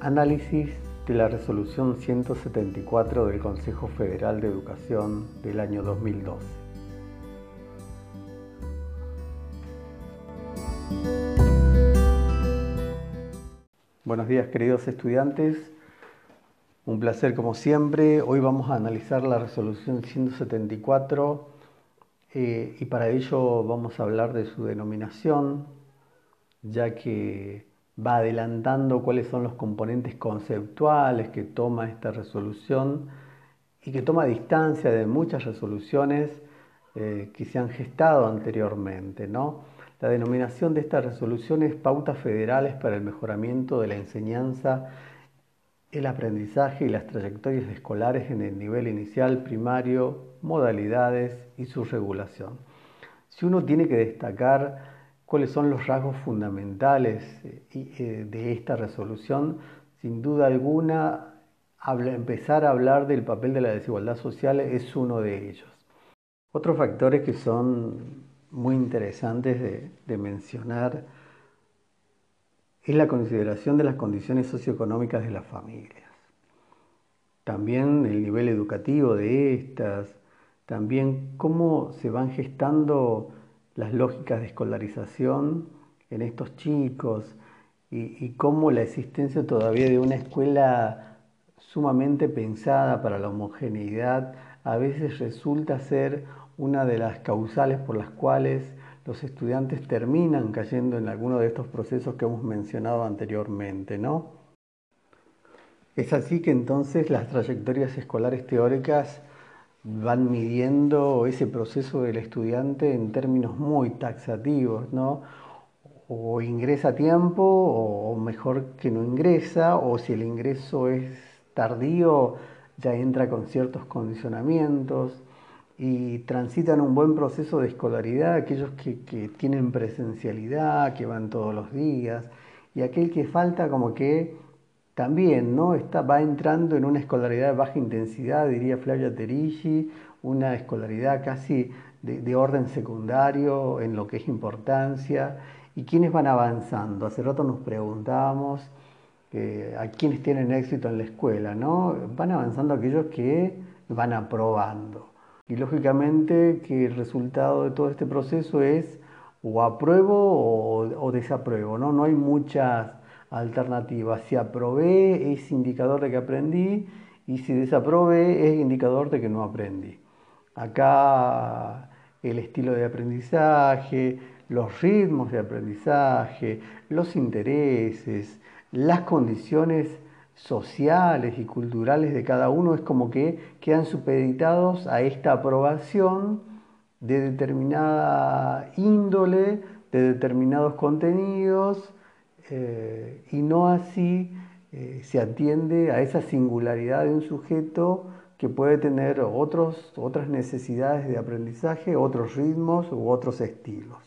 Análisis de la resolución 174 del Consejo Federal de Educación del año 2012. Buenos días queridos estudiantes, un placer como siempre. Hoy vamos a analizar la resolución 174 eh, y para ello vamos a hablar de su denominación, ya que va adelantando cuáles son los componentes conceptuales que toma esta resolución y que toma distancia de muchas resoluciones eh, que se han gestado anteriormente. ¿no? La denominación de esta resolución es Pautas Federales para el Mejoramiento de la Enseñanza, el Aprendizaje y las Trayectorias Escolares en el nivel inicial, primario, modalidades y su regulación. Si uno tiene que destacar cuáles son los rasgos fundamentales eh, eh, de esta resolución, sin duda alguna, empezar a hablar del papel de la desigualdad social es uno de ellos. Otros factores que son muy interesantes de, mencionar es la consideración de las condiciones socioeconómicas de las familias. También el nivel educativo de estas, también cómo se van gestando las lógicas de escolarización en estos chicos y, cómo la existencia todavía de una escuela sumamente pensada para la homogeneidad a veces resulta ser una de las causales por las cuales los estudiantes terminan cayendo en alguno de estos procesos que hemos mencionado anteriormente, ¿no? Es así que entonces las trayectorias escolares teóricas van midiendo ese proceso del estudiante en términos muy taxativos, ¿no? O ingresa a tiempo, o mejor que no ingresa, o si el ingreso es tardío, ya entra con ciertos condicionamientos y transitan un buen proceso de escolaridad, aquellos que, tienen presencialidad, que van todos los días, y aquel que falta como que también ¿no? Está, va entrando en una escolaridad de baja intensidad, diría Flavia Terigi, una escolaridad casi de, orden secundario en lo que es importancia, y quienes van avanzando. Hace rato nos preguntábamos eh, a quienes tienen éxito en la escuela, ¿no? Van avanzando aquellos que van aprobando. Y lógicamente que el resultado de todo este proceso es o apruebo o, o desapruebo, ¿no? No hay muchas alternativa. Si aprobé es indicador de que aprendí y si desaprobé es indicador de que no aprendí. Acá el estilo de aprendizaje, los ritmos de aprendizaje, los intereses, las condiciones sociales y culturales de cada uno es como que quedan supeditados a esta aprobación de determinada índole, de determinados contenidos, eh, y no así eh, se atiende a esa singularidad de un sujeto que puede tener otros, otras necesidades de aprendizaje, otros ritmos u otros estilos.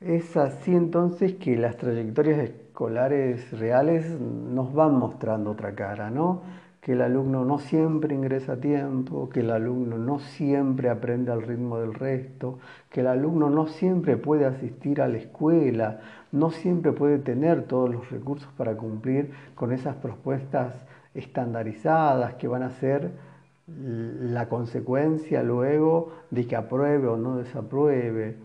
Es así entonces que las trayectorias escolares reales nos van mostrando otra cara, ¿no? Que el alumno no siempre ingresa a tiempo, que el alumno no siempre aprende al ritmo del resto, que el alumno no siempre puede asistir a la escuela, no siempre puede tener todos los recursos para cumplir con esas propuestas estandarizadas que van a ser la consecuencia luego de que apruebe o no desapruebe.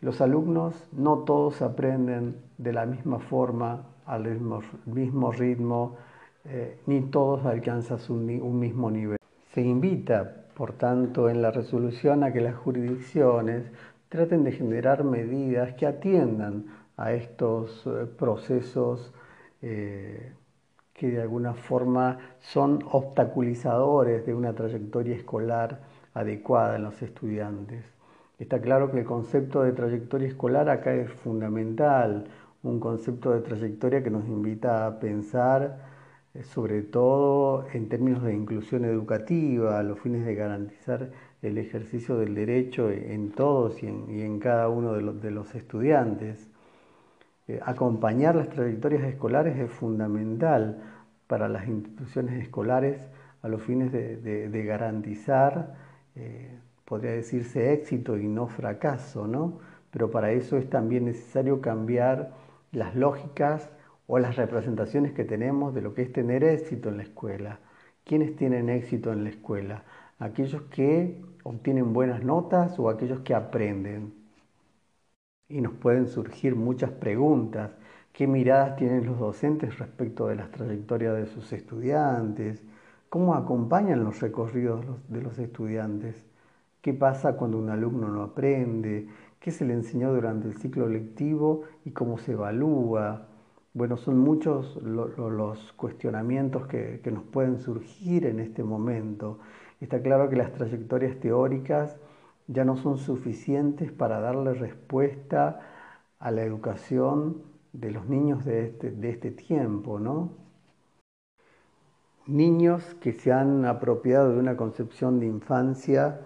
Los alumnos no todos aprenden de la misma forma, al mismo, ritmo, eh, ni todos alcanzan un, mismo nivel. Se invita, por tanto, en la resolución a que las jurisdicciones traten de generar medidas que atiendan a estos eh, procesos eh, que de alguna forma son obstaculizadores de una trayectoria escolar adecuada en los estudiantes. Está claro que el concepto de trayectoria escolar acá es fundamental, un concepto de trayectoria que nos invita a pensar sobre todo en términos de inclusión educativa, a los fines de garantizar el ejercicio del derecho en todos y en, cada uno de los, estudiantes. Eh, acompañar las trayectorias escolares es fundamental para las instituciones escolares a los fines de, garantizar, eh, podría decirse, éxito y no fracaso, ¿no? Pero para eso es también necesario cambiar las lógicas o las representaciones que tenemos de lo que es tener éxito en la escuela. ¿Quiénes tienen éxito en la escuela? Aquellos que obtienen buenas notas o aquellos que aprenden. Y nos pueden surgir muchas preguntas. ¿Qué miradas tienen los docentes respecto de las trayectorias de sus estudiantes? ¿Cómo acompañan los recorridos de los estudiantes? ¿Qué pasa cuando un alumno no aprende? ¿Qué se le enseñó durante el ciclo lectivo y cómo se evalúa? Bueno, son muchos los cuestionamientos que, nos pueden surgir en este momento. Está claro que las trayectorias teóricas ya no son suficientes para darle respuesta a la educación de los niños de este, de este tiempo, ¿no? Niños que se han apropiado de una concepción de infancia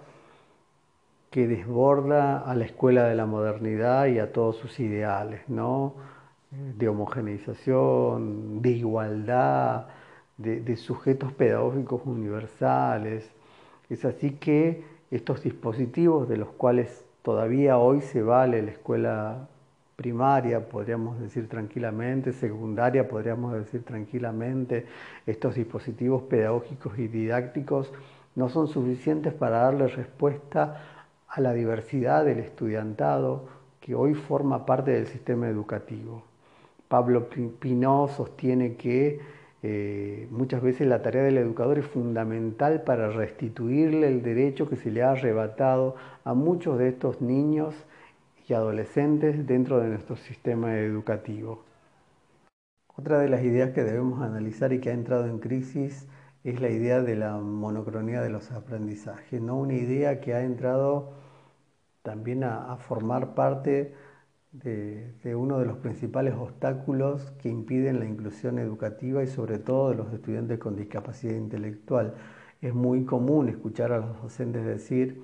que desborda a la escuela de la modernidad y a todos sus ideales, ¿no? De homogeneización, de igualdad, de, sujetos pedagógicos universales. Es así que estos dispositivos de los cuales todavía hoy se vale la escuela primaria, podríamos decir tranquilamente, secundaria, podríamos decir tranquilamente, estos dispositivos pedagógicos y didácticos no son suficientes para darle respuesta a la diversidad del estudiantado que hoy forma parte del sistema educativo. Pablo Pinó sostiene que eh, muchas veces la tarea del educador es fundamental para restituirle el derecho que se le ha arrebatado a muchos de estos niños y adolescentes dentro de nuestro sistema educativo. Otra de las ideas que debemos analizar y que ha entrado en crisis es la idea de la monocronía de los aprendizajes, ¿no? una idea que ha entrado también a formar parte de, uno de los principales obstáculos que impiden la inclusión educativa y sobre todo de los estudiantes con discapacidad intelectual. Es muy común escuchar a los docentes decir,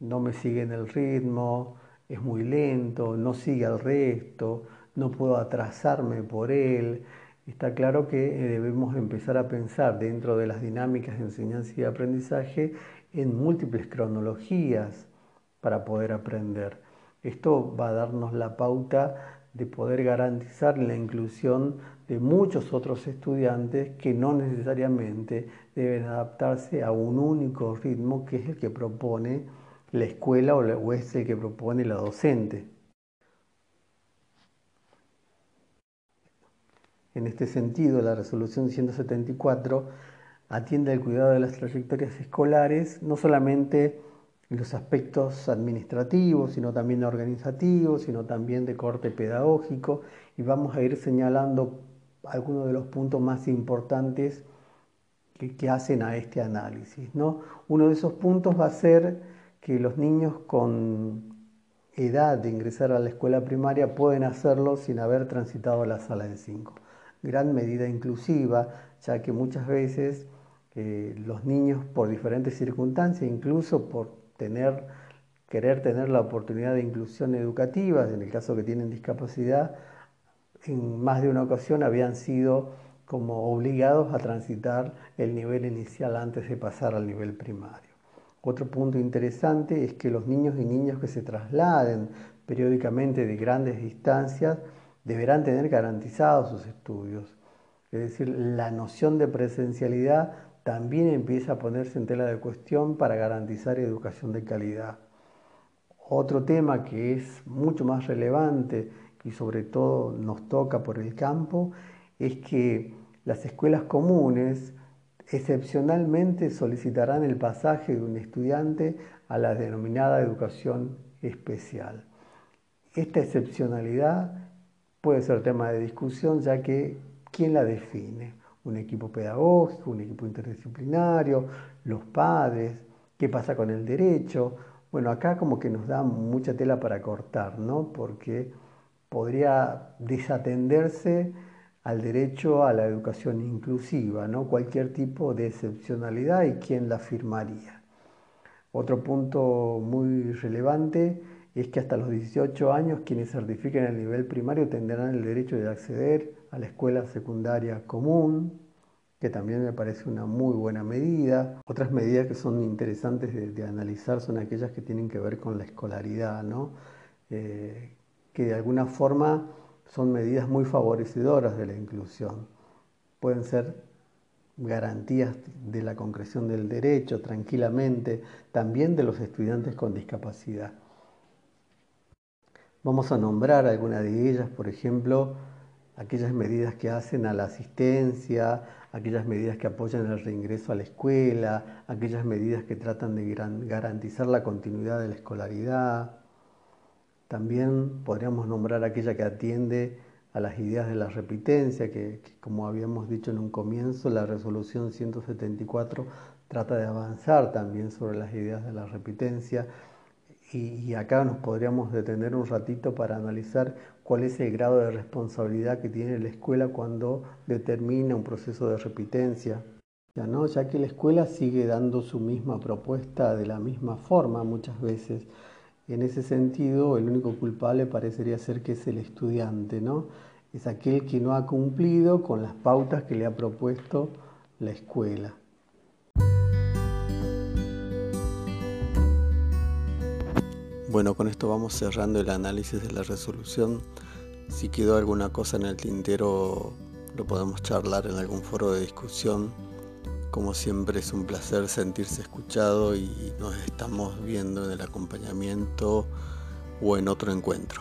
no me siguen el ritmo, es muy lento, no sigue al resto, no puedo atrasarme por él. Está claro que eh, debemos empezar a pensar dentro de las dinámicas de enseñanza y aprendizaje en múltiples cronologías para poder aprender. Esto va a darnos la pauta de poder garantizar la inclusión de muchos otros estudiantes que no necesariamente deben adaptarse a un único ritmo que es el que propone la escuela o es el que propone la docente. En este sentido, la resolución 174 atiende al cuidado de las trayectorias escolares, no solamente los aspectos administrativos, sino también organizativos, sino también de corte pedagógico, y vamos a ir señalando algunos de los puntos más importantes que, hacen a este análisis. ¿no? Uno de esos puntos va a ser que los niños con edad de ingresar a la escuela primaria pueden hacerlo sin haber transitado la sala de 5. Gran medida inclusiva, ya que muchas veces eh, los niños por diferentes circunstancias, incluso por tener, querer tener la oportunidad de inclusión educativa, en el caso que tienen discapacidad, en más de una ocasión habían sido como obligados a transitar el nivel inicial antes de pasar al nivel primario. Otro punto interesante es que los niños y niñas que se trasladen periódicamente de grandes distancias deberán tener garantizados sus estudios. Es decir, la noción de presencialidad también empieza a ponerse en tela de cuestión para garantizar educación de calidad. Otro tema que es mucho más relevante y sobre todo nos toca por el campo es que las escuelas comunes excepcionalmente solicitarán el pasaje de un estudiante a la denominada educación especial. Esta excepcionalidad puede ser tema de discusión ya que ¿quién la define? Un equipo pedagógico, un equipo interdisciplinario, los padres, qué pasa con el derecho. Bueno, acá como que nos da mucha tela para cortar, ¿no? Porque podría desatenderse al derecho a la educación inclusiva, ¿no? Cualquier tipo de excepcionalidad y quién la firmaría. Otro punto muy relevante es que hasta los 18 años quienes certifiquen el nivel primario tendrán el derecho de acceder a la escuela secundaria común, que también me parece una muy buena medida. Otras medidas que son interesantes de, analizar son aquellas que tienen que ver con la escolaridad, ¿no? Eh, que de alguna forma son medidas muy favorecedoras de la inclusión. Pueden ser garantías de la concreción del derecho tranquilamente, también de los estudiantes con discapacidad. Vamos a nombrar algunas de ellas, por ejemplo, aquellas medidas que hacen a la asistencia, aquellas medidas que apoyan el reingreso a la escuela, aquellas medidas que tratan de garantizar la continuidad de la escolaridad. También podríamos nombrar aquella que atiende a las ideas de la repitencia, que, como habíamos dicho en un comienzo, la resolución 174 trata de avanzar también sobre las ideas de la repitencia. Y, acá nos podríamos detener un ratito para analizar cuál es el grado de responsabilidad que tiene la escuela cuando determina un proceso de repitencia. Ya, ¿no? ya que la escuela sigue dando su misma propuesta de la misma forma muchas veces. En ese sentido, el único culpable parecería ser que es el estudiante, ¿no? Es aquel que no ha cumplido con las pautas que le ha propuesto la escuela. Bueno, con esto vamos cerrando el análisis de la resolución. Si quedó alguna cosa en el tintero, lo podemos charlar en algún foro de discusión. Como siempre es un placer sentirse escuchado y nos estamos viendo en el acompañamiento o en otro encuentro.